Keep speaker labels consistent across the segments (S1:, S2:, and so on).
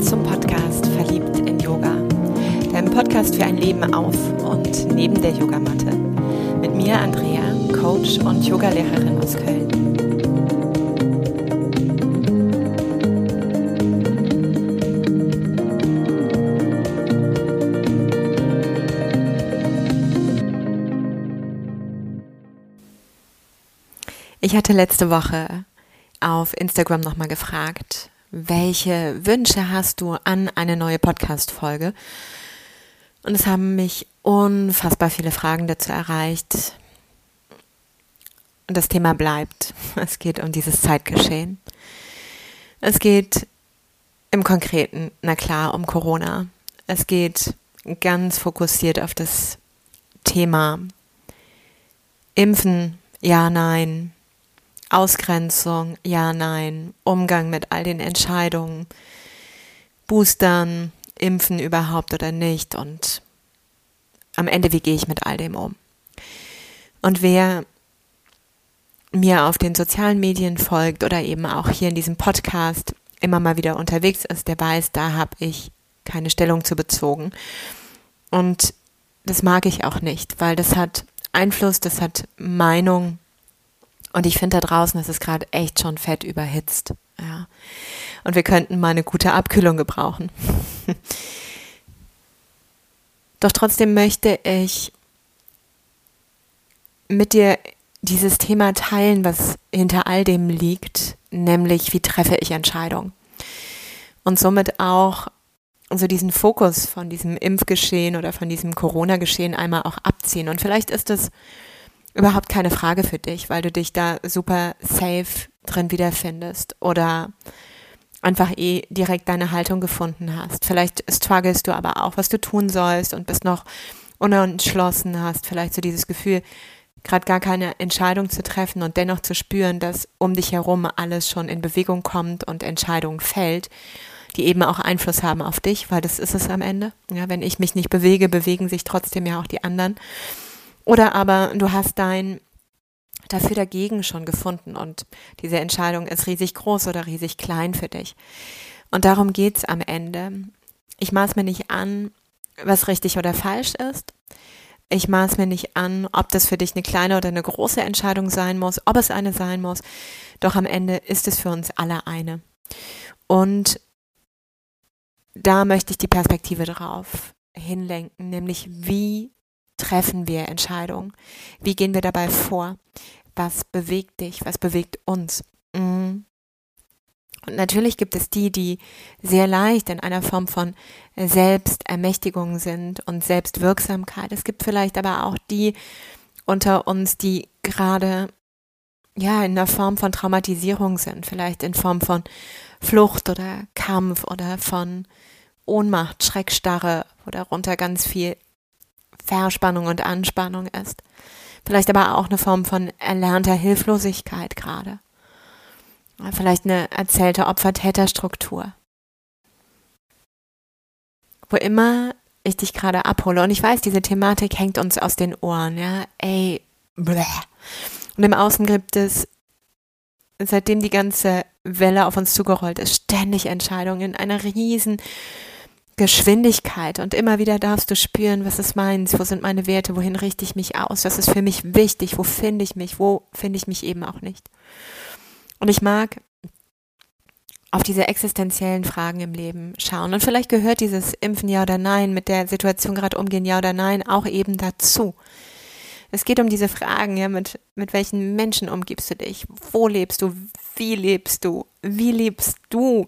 S1: zum Podcast Verliebt in Yoga, deinem Podcast für ein Leben auf und neben der Yogamatte. Mit mir Andrea, Coach und Yogalehrerin aus Köln. Ich hatte letzte Woche auf Instagram nochmal gefragt, welche Wünsche hast du an eine neue Podcast-Folge? Und es haben mich unfassbar viele Fragen dazu erreicht. Und das Thema bleibt. Es geht um dieses Zeitgeschehen. Es geht im Konkreten, na klar, um Corona. Es geht ganz fokussiert auf das Thema Impfen, ja, nein, Ausgrenzung, ja, nein, Umgang mit all den Entscheidungen, Boostern, Impfen überhaupt oder nicht und am Ende, wie gehe ich mit all dem um? Und wer mir auf den sozialen Medien folgt oder eben auch hier in diesem Podcast immer mal wieder unterwegs ist, der weiß, da habe ich keine Stellung zu bezogen. Und das mag ich auch nicht, weil das hat Einfluss, das hat Meinung und ich finde da draußen ist es gerade echt schon fett überhitzt. Ja. Und wir könnten mal eine gute Abkühlung gebrauchen. Doch trotzdem möchte ich mit dir dieses Thema teilen, was hinter all dem liegt, nämlich wie treffe ich Entscheidungen. Und somit auch so diesen Fokus von diesem Impfgeschehen oder von diesem Corona-Geschehen einmal auch abziehen. Und vielleicht ist es überhaupt keine Frage für dich, weil du dich da super safe drin wiederfindest oder einfach eh direkt deine Haltung gefunden hast. Vielleicht strugglest du aber auch, was du tun sollst und bist noch unentschlossen, hast vielleicht so dieses Gefühl, gerade gar keine Entscheidung zu treffen und dennoch zu spüren, dass um dich herum alles schon in Bewegung kommt und Entscheidungen fällt, die eben auch Einfluss haben auf dich, weil das ist es am Ende. Ja, wenn ich mich nicht bewege, bewegen sich trotzdem ja auch die anderen. Oder aber du hast dein dafür dagegen schon gefunden und diese Entscheidung ist riesig groß oder riesig klein für dich. Und darum geht's am Ende. Ich maß mir nicht an, was richtig oder falsch ist. Ich maß mir nicht an, ob das für dich eine kleine oder eine große Entscheidung sein muss, ob es eine sein muss. Doch am Ende ist es für uns alle eine. Und da möchte ich die Perspektive drauf hinlenken, nämlich wie treffen wir Entscheidungen? Wie gehen wir dabei vor? Was bewegt dich? Was bewegt uns? Mhm. Und natürlich gibt es die, die sehr leicht in einer Form von Selbstermächtigung sind und Selbstwirksamkeit. Es gibt vielleicht aber auch die unter uns, die gerade ja in einer Form von Traumatisierung sind, vielleicht in Form von Flucht oder Kampf oder von Ohnmacht, Schreckstarre, wo darunter ganz viel Verspannung und Anspannung ist. Vielleicht aber auch eine Form von erlernter Hilflosigkeit gerade. Vielleicht eine erzählte Opfer-Täter-Struktur. Wo immer ich dich gerade abhole, und ich weiß, diese Thematik hängt uns aus den Ohren, ja, ey, bleh. Und im Außen gibt es, seitdem die ganze Welle auf uns zugerollt ist, ständig Entscheidungen in einer riesen Geschwindigkeit und immer wieder darfst du spüren, was ist meins, wo sind meine Werte, wohin richte ich mich aus, was ist für mich wichtig, wo finde ich mich, wo finde ich mich eben auch nicht. Und ich mag auf diese existenziellen Fragen im Leben schauen. Und vielleicht gehört dieses Impfen ja oder nein, mit der Situation gerade umgehen ja oder nein, auch eben dazu. Es geht um diese Fragen, ja, mit, mit welchen Menschen umgibst du dich? Wo lebst du? Wie lebst du? Wie liebst du?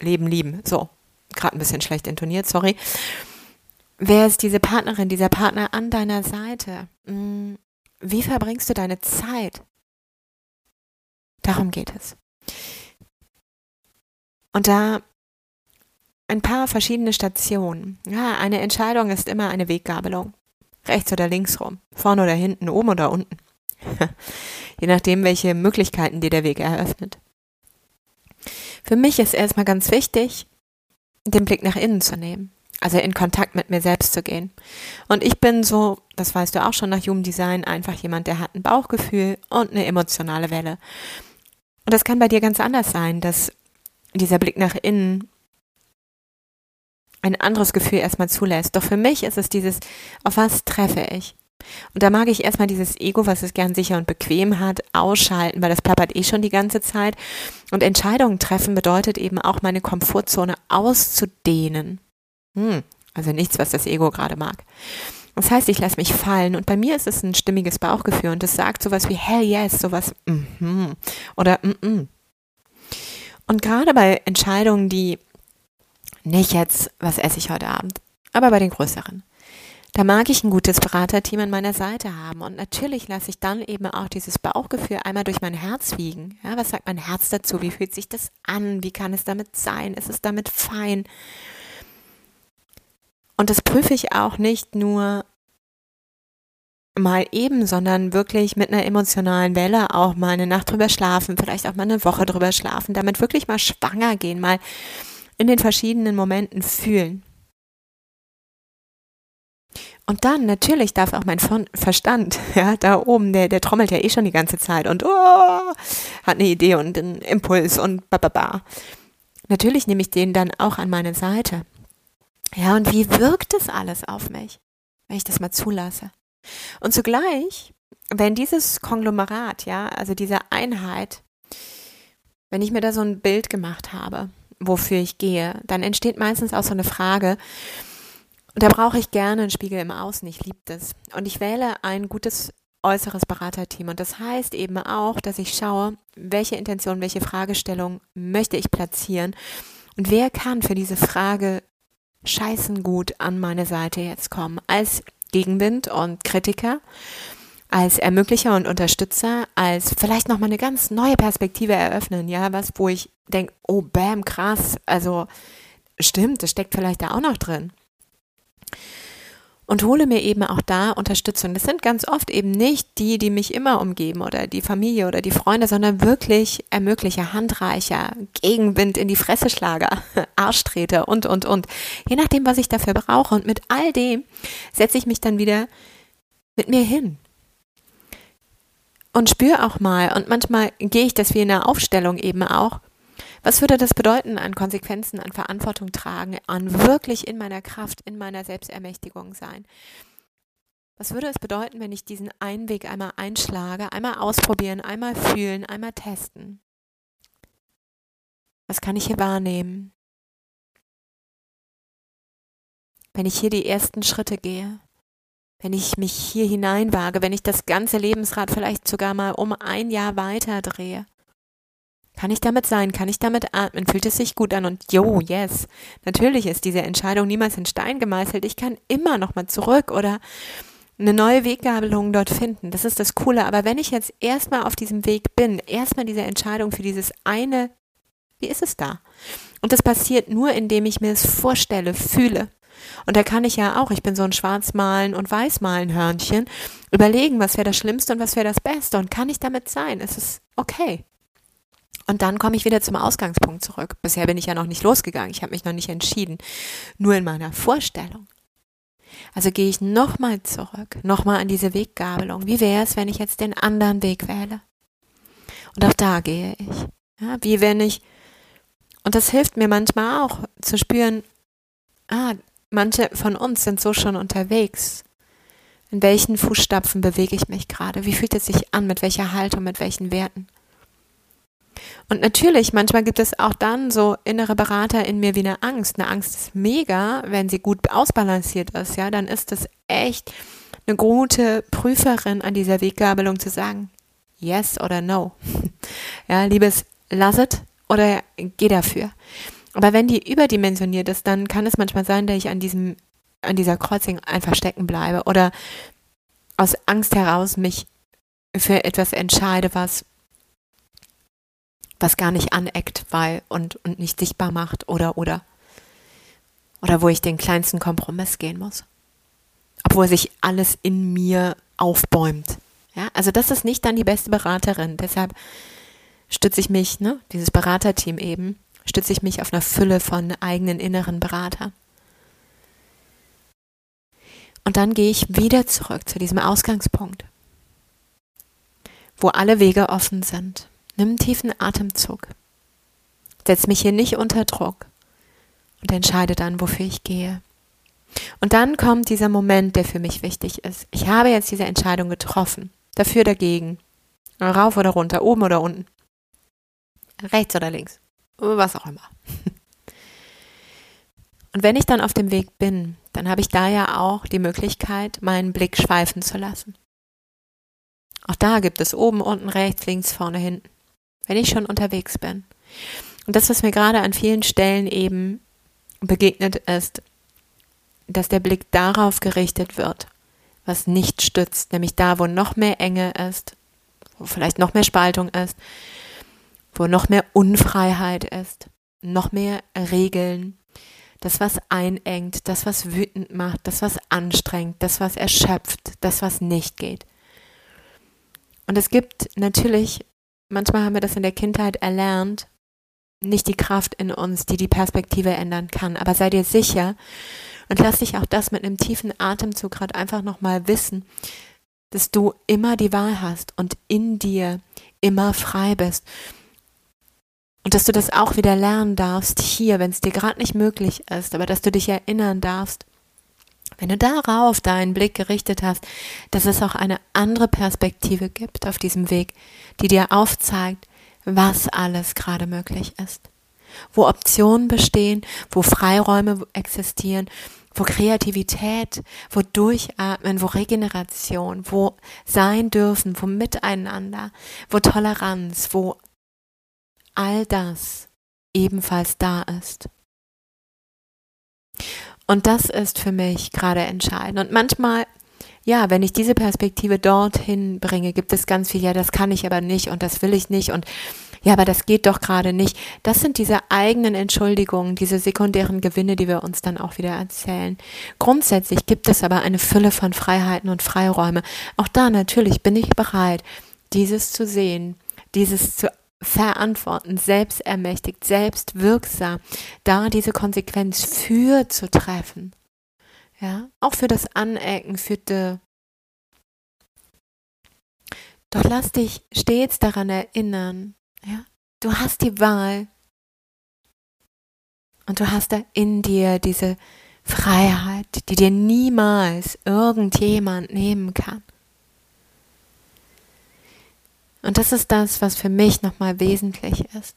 S1: Leben, lieben. So, gerade ein bisschen schlecht intoniert, sorry. Wer ist diese Partnerin, dieser Partner an deiner Seite? Hm, wie verbringst du deine Zeit? Darum geht es. Und da ein paar verschiedene Stationen. Ja, eine Entscheidung ist immer eine Weggabelung. Rechts oder links rum, vorne oder hinten, oben oder unten. Je nachdem, welche Möglichkeiten dir der Weg eröffnet. Für mich ist erstmal ganz wichtig, den Blick nach innen zu nehmen. Also in Kontakt mit mir selbst zu gehen. Und ich bin so, das weißt du auch schon nach Human Design, einfach jemand, der hat ein Bauchgefühl und eine emotionale Welle. Und das kann bei dir ganz anders sein, dass dieser Blick nach innen ein anderes Gefühl erstmal zulässt. Doch für mich ist es dieses, auf was treffe ich? Und da mag ich erstmal dieses Ego, was es gern sicher und bequem hat, ausschalten, weil das plappert eh schon die ganze Zeit. Und Entscheidungen treffen bedeutet eben auch meine Komfortzone auszudehnen. Hm, also nichts, was das Ego gerade mag. Das heißt, ich lasse mich fallen und bei mir ist es ein stimmiges Bauchgefühl und es sagt sowas wie hell yes, sowas mm -hmm, oder mm -mm. Und gerade bei Entscheidungen, die nicht jetzt, was esse ich heute Abend, aber bei den größeren, da mag ich ein gutes Beraterteam an meiner Seite haben und natürlich lasse ich dann eben auch dieses Bauchgefühl einmal durch mein Herz wiegen. Ja, was sagt mein Herz dazu? Wie fühlt sich das an? Wie kann es damit sein? Ist es damit fein? Und das prüfe ich auch nicht nur mal eben, sondern wirklich mit einer emotionalen Welle auch mal eine Nacht drüber schlafen, vielleicht auch mal eine Woche drüber schlafen, damit wirklich mal schwanger gehen, mal in den verschiedenen Momenten fühlen. Und dann natürlich darf auch mein Verstand, ja, da oben, der, der trommelt ja eh schon die ganze Zeit und oh, hat eine Idee und einen Impuls und bababa. Natürlich nehme ich den dann auch an meine Seite. Ja, und wie wirkt das alles auf mich, wenn ich das mal zulasse? Und zugleich, wenn dieses Konglomerat, ja, also diese Einheit, wenn ich mir da so ein Bild gemacht habe, wofür ich gehe, dann entsteht meistens auch so eine Frage, und da brauche ich gerne einen Spiegel im Außen, ich liebe das. Und ich wähle ein gutes äußeres Beraterteam. Und das heißt eben auch, dass ich schaue, welche Intention, welche Fragestellung möchte ich platzieren und wer kann für diese Frage scheißen gut an meine Seite jetzt kommen, als Gegenwind und Kritiker, als Ermöglicher und Unterstützer, als vielleicht nochmal eine ganz neue Perspektive eröffnen, ja, was, wo ich denke, oh bam, krass, also stimmt, das steckt vielleicht da auch noch drin und hole mir eben auch da Unterstützung. Das sind ganz oft eben nicht die, die mich immer umgeben oder die Familie oder die Freunde, sondern wirklich Ermöglicher, Handreicher, Gegenwind in die Fresseschlager, Arschtreter und, und, und. Je nachdem, was ich dafür brauche. Und mit all dem setze ich mich dann wieder mit mir hin. Und spüre auch mal, und manchmal gehe ich das wie in der Aufstellung eben auch, was würde das bedeuten an Konsequenzen, an Verantwortung tragen, an wirklich in meiner Kraft, in meiner Selbstermächtigung sein? Was würde es bedeuten, wenn ich diesen einen Weg einmal einschlage, einmal ausprobieren, einmal fühlen, einmal testen? Was kann ich hier wahrnehmen? Wenn ich hier die ersten Schritte gehe, wenn ich mich hier hineinwage, wenn ich das ganze Lebensrad vielleicht sogar mal um ein Jahr weiter drehe, kann ich damit sein? Kann ich damit atmen? Fühlt es sich gut an? Und yo, yes. Natürlich ist diese Entscheidung niemals in Stein gemeißelt. Ich kann immer noch mal zurück oder eine neue Weggabelung dort finden. Das ist das Coole. Aber wenn ich jetzt erstmal auf diesem Weg bin, erstmal diese Entscheidung für dieses eine, wie ist es da? Und das passiert nur, indem ich mir es vorstelle, fühle. Und da kann ich ja auch, ich bin so ein Schwarzmalen und Weißmalen Hörnchen, überlegen, was wäre das Schlimmste und was wäre das Beste und kann ich damit sein? Es ist okay. Und dann komme ich wieder zum Ausgangspunkt zurück. Bisher bin ich ja noch nicht losgegangen. Ich habe mich noch nicht entschieden. Nur in meiner Vorstellung. Also gehe ich nochmal zurück, nochmal an diese Weggabelung. Wie wäre es, wenn ich jetzt den anderen Weg wähle? Und auch da gehe ich. Ja, wie wenn ich, und das hilft mir manchmal auch zu spüren, ah, manche von uns sind so schon unterwegs. In welchen Fußstapfen bewege ich mich gerade? Wie fühlt es sich an? Mit welcher Haltung? Mit welchen Werten? Und natürlich, manchmal gibt es auch dann so innere Berater in mir wie eine Angst. Eine Angst ist mega, wenn sie gut ausbalanciert ist, ja, dann ist es echt eine gute Prüferin an dieser Weggabelung zu sagen, yes oder no. Ja, liebes, lass es oder geh dafür. Aber wenn die überdimensioniert ist, dann kann es manchmal sein, dass ich an diesem, an dieser Kreuzung einfach stecken bleibe oder aus Angst heraus mich für etwas entscheide, was was gar nicht aneckt, weil und, und nicht sichtbar macht oder oder oder wo ich den kleinsten Kompromiss gehen muss. Obwohl sich alles in mir aufbäumt. Ja, also das ist nicht dann die beste Beraterin. Deshalb stütze ich mich, ne, dieses Beraterteam eben, stütze ich mich auf einer Fülle von eigenen inneren Beratern. Und dann gehe ich wieder zurück zu diesem Ausgangspunkt, wo alle Wege offen sind. Nimm einen tiefen Atemzug. Setz mich hier nicht unter Druck. und entscheide dann, wofür ich gehe. Und dann kommt dieser Moment, der für mich wichtig ist. Ich habe jetzt diese Entscheidung getroffen. Dafür, dagegen. Rauf oder runter, oben oder unten. Rechts oder links. Was auch immer. Und wenn ich dann auf dem Weg bin, dann habe ich da ja auch die Möglichkeit, meinen Blick schweifen zu lassen. Auch da gibt es oben, unten, rechts, links, vorne, hinten. Wenn ich schon unterwegs bin. Und das, was mir gerade an vielen Stellen eben begegnet ist, dass der Blick darauf gerichtet wird, was nicht stützt, nämlich da, wo noch mehr Enge ist, wo vielleicht noch mehr Spaltung ist, wo noch mehr Unfreiheit ist, noch mehr Regeln, das, was einengt, das, was wütend macht, das, was anstrengt, das, was erschöpft, das, was nicht geht. Und es gibt natürlich, manchmal haben wir das in der Kindheit erlernt, nicht die Kraft in uns, die die Perspektive ändern kann. Aber sei dir sicher und lass dich auch das mit einem tiefen Atemzug gerade einfach nochmal wissen, dass du immer die Wahl hast und in dir immer frei bist. Und dass du das auch wieder lernen darfst hier, wenn es dir gerade nicht möglich ist, aber dass du dich erinnern darfst, wenn du darauf deinen Blick gerichtet hast, dass es auch eine andere Perspektive gibt auf diesem Weg, die dir aufzeigt, was alles gerade möglich ist. Wo Optionen bestehen, wo Freiräume existieren, wo Kreativität, wo Durchatmen, wo Regeneration, wo sein dürfen, wo Miteinander, wo Toleranz, wo all das ebenfalls da ist. Und das ist für mich gerade entscheidend. Und manchmal, ja, wenn ich diese Perspektive dorthin bringe, gibt es ganz viel, ja, das kann ich aber nicht und das will ich nicht und ja, aber das geht doch gerade nicht. Das sind diese eigenen Entschuldigungen, diese sekundären Gewinne, die wir uns dann auch wieder erzählen. Grundsätzlich gibt es aber eine Fülle von Freiheiten und Freiräume. Auch da natürlich bin ich bereit, dieses zu sehen, dieses zu verantworten, selbstermächtigt, selbstwirksam, da diese Konsequenz für zu treffen. Ja, auch für das Anecken, für die. Doch lass dich stets daran erinnern, ja, du hast die Wahl und du hast da in dir diese Freiheit, die dir niemals irgendjemand nehmen kann. Und das ist das, was für mich nochmal wesentlich ist.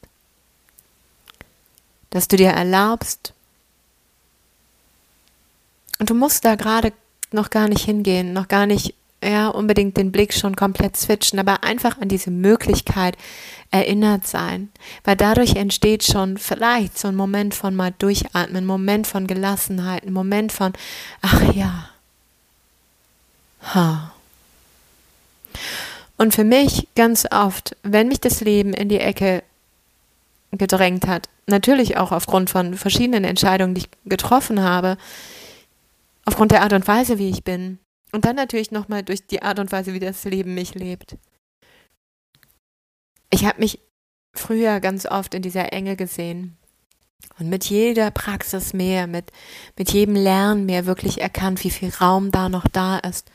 S1: Dass du dir erlaubst, und du musst da gerade noch gar nicht hingehen, noch gar nicht ja, unbedingt den Blick schon komplett switchen, aber einfach an diese Möglichkeit erinnert sein. Weil dadurch entsteht schon vielleicht so ein Moment von mal durchatmen, ein Moment von Gelassenheit, ein Moment von, ach ja. Ha. Und für mich ganz oft, wenn mich das Leben in die Ecke gedrängt hat, natürlich auch aufgrund von verschiedenen Entscheidungen, die ich getroffen habe, aufgrund der Art und Weise, wie ich bin, und dann natürlich nochmal durch die Art und Weise, wie das Leben mich lebt. Ich habe mich früher ganz oft in dieser Enge gesehen und mit jeder Praxis mehr, mit, mit jedem Lernen mehr wirklich erkannt, wie viel Raum da noch da ist.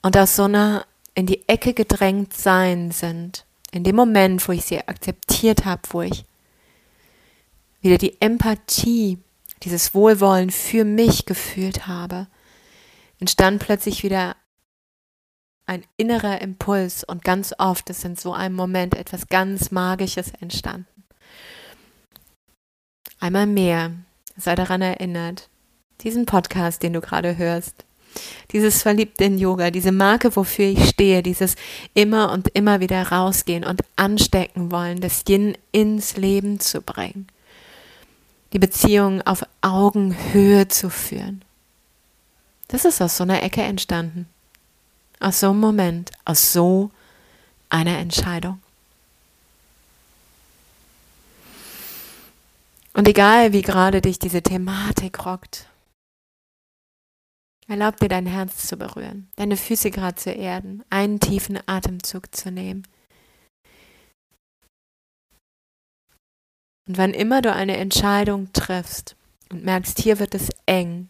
S1: Und aus so einer in die Ecke gedrängt sein sind, in dem Moment, wo ich sie akzeptiert habe, wo ich wieder die Empathie, dieses Wohlwollen für mich gefühlt habe, entstand plötzlich wieder ein innerer Impuls und ganz oft ist in so einem Moment etwas ganz Magisches entstanden. Einmal mehr, sei daran erinnert, diesen Podcast, den du gerade hörst, dieses Verliebte in Yoga, diese Marke, wofür ich stehe, dieses immer und immer wieder rausgehen und anstecken wollen, das Yin ins Leben zu bringen. Die Beziehung auf Augenhöhe zu führen. Das ist aus so einer Ecke entstanden. Aus so einem Moment, aus so einer Entscheidung. Und egal, wie gerade dich diese Thematik rockt, Erlaub dir dein Herz zu berühren, deine Füße gerade zu erden, einen tiefen Atemzug zu nehmen. Und wann immer du eine Entscheidung triffst und merkst, hier wird es eng,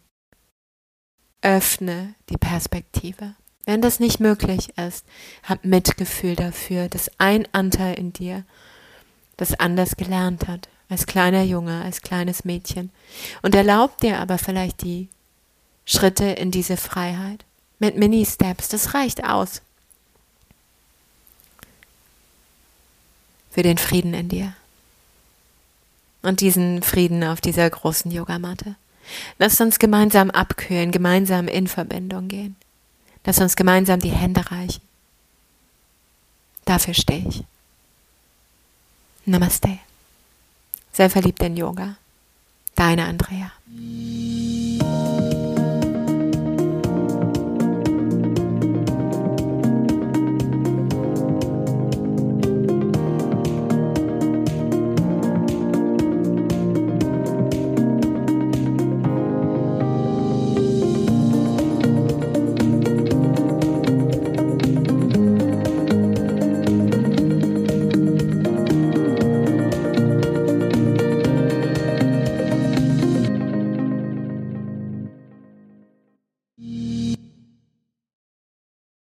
S1: öffne die Perspektive. Wenn das nicht möglich ist, hab Mitgefühl dafür, dass ein Anteil in dir das anders gelernt hat, als kleiner Junge, als kleines Mädchen und erlaubt dir aber vielleicht die Schritte in diese Freiheit mit Mini-Steps. Das reicht aus. Für den Frieden in dir. Und diesen Frieden auf dieser großen Yogamatte. Lass uns gemeinsam abkühlen, gemeinsam in Verbindung gehen. Lass uns gemeinsam die Hände reichen. Dafür stehe ich. Namaste. Sei verliebt in Yoga. Deine Andrea.